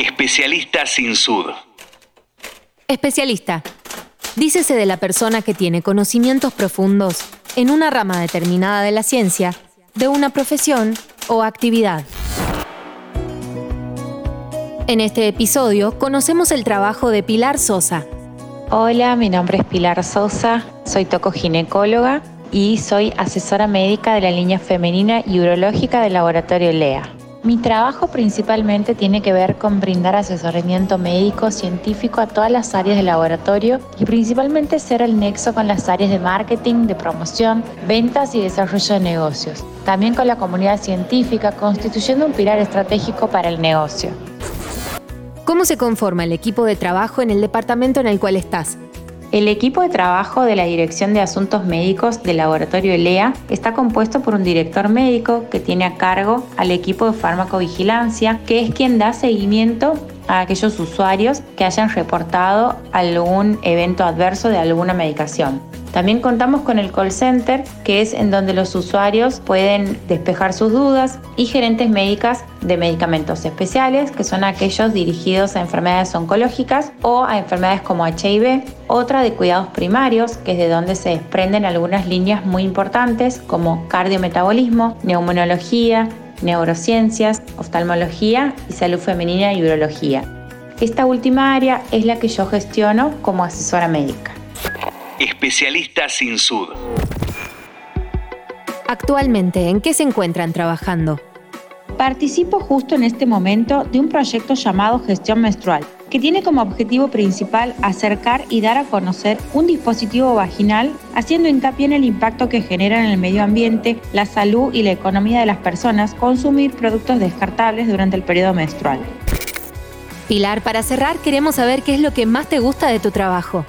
Especialista sin sud. Especialista. Dícese de la persona que tiene conocimientos profundos en una rama determinada de la ciencia, de una profesión o actividad. En este episodio conocemos el trabajo de Pilar Sosa. Hola, mi nombre es Pilar Sosa, soy tocoginecóloga y soy asesora médica de la línea femenina y urológica del laboratorio LEA. Mi trabajo principalmente tiene que ver con brindar asesoramiento médico científico a todas las áreas del laboratorio y principalmente ser el nexo con las áreas de marketing, de promoción, ventas y desarrollo de negocios. También con la comunidad científica, constituyendo un pilar estratégico para el negocio. ¿Cómo se conforma el equipo de trabajo en el departamento en el cual estás? El equipo de trabajo de la Dirección de Asuntos Médicos del Laboratorio ELEA está compuesto por un director médico que tiene a cargo al equipo de farmacovigilancia, que es quien da seguimiento a aquellos usuarios que hayan reportado algún evento adverso de alguna medicación. También contamos con el call center, que es en donde los usuarios pueden despejar sus dudas, y gerentes médicas de medicamentos especiales, que son aquellos dirigidos a enfermedades oncológicas o a enfermedades como HIV. Otra de cuidados primarios, que es de donde se desprenden algunas líneas muy importantes como cardiometabolismo, neumonología, neurociencias, oftalmología y salud femenina y urología. Esta última área es la que yo gestiono como asesora médica. Especialista sin sud. Actualmente, ¿en qué se encuentran trabajando? Participo justo en este momento de un proyecto llamado Gestión Menstrual, que tiene como objetivo principal acercar y dar a conocer un dispositivo vaginal, haciendo hincapié en el impacto que genera en el medio ambiente, la salud y la economía de las personas consumir productos descartables durante el periodo menstrual. Pilar, para cerrar queremos saber qué es lo que más te gusta de tu trabajo.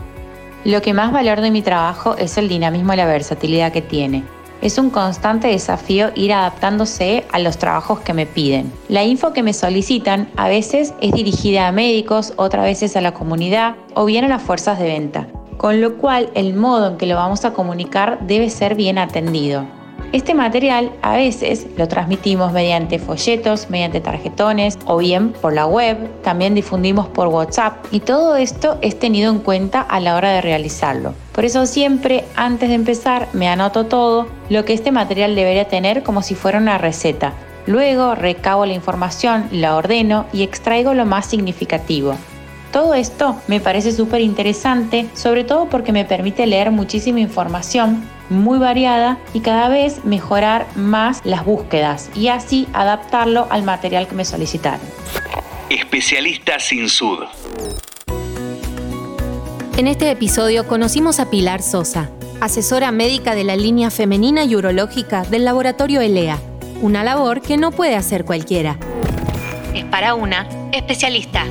Lo que más valor de mi trabajo es el dinamismo y la versatilidad que tiene. Es un constante desafío ir adaptándose a los trabajos que me piden. La info que me solicitan a veces es dirigida a médicos, otras veces a la comunidad o bien a las fuerzas de venta, con lo cual el modo en que lo vamos a comunicar debe ser bien atendido. Este material a veces lo transmitimos mediante folletos, mediante tarjetones o bien por la web, también difundimos por WhatsApp y todo esto es tenido en cuenta a la hora de realizarlo. Por eso siempre antes de empezar me anoto todo lo que este material debería tener como si fuera una receta. Luego recabo la información, la ordeno y extraigo lo más significativo. Todo esto me parece súper interesante, sobre todo porque me permite leer muchísima información muy variada y cada vez mejorar más las búsquedas y así adaptarlo al material que me solicitaron. Especialista sin sud. En este episodio conocimos a Pilar Sosa, asesora médica de la línea femenina y urológica del laboratorio ELEA, una labor que no puede hacer cualquiera. Es para una especialista.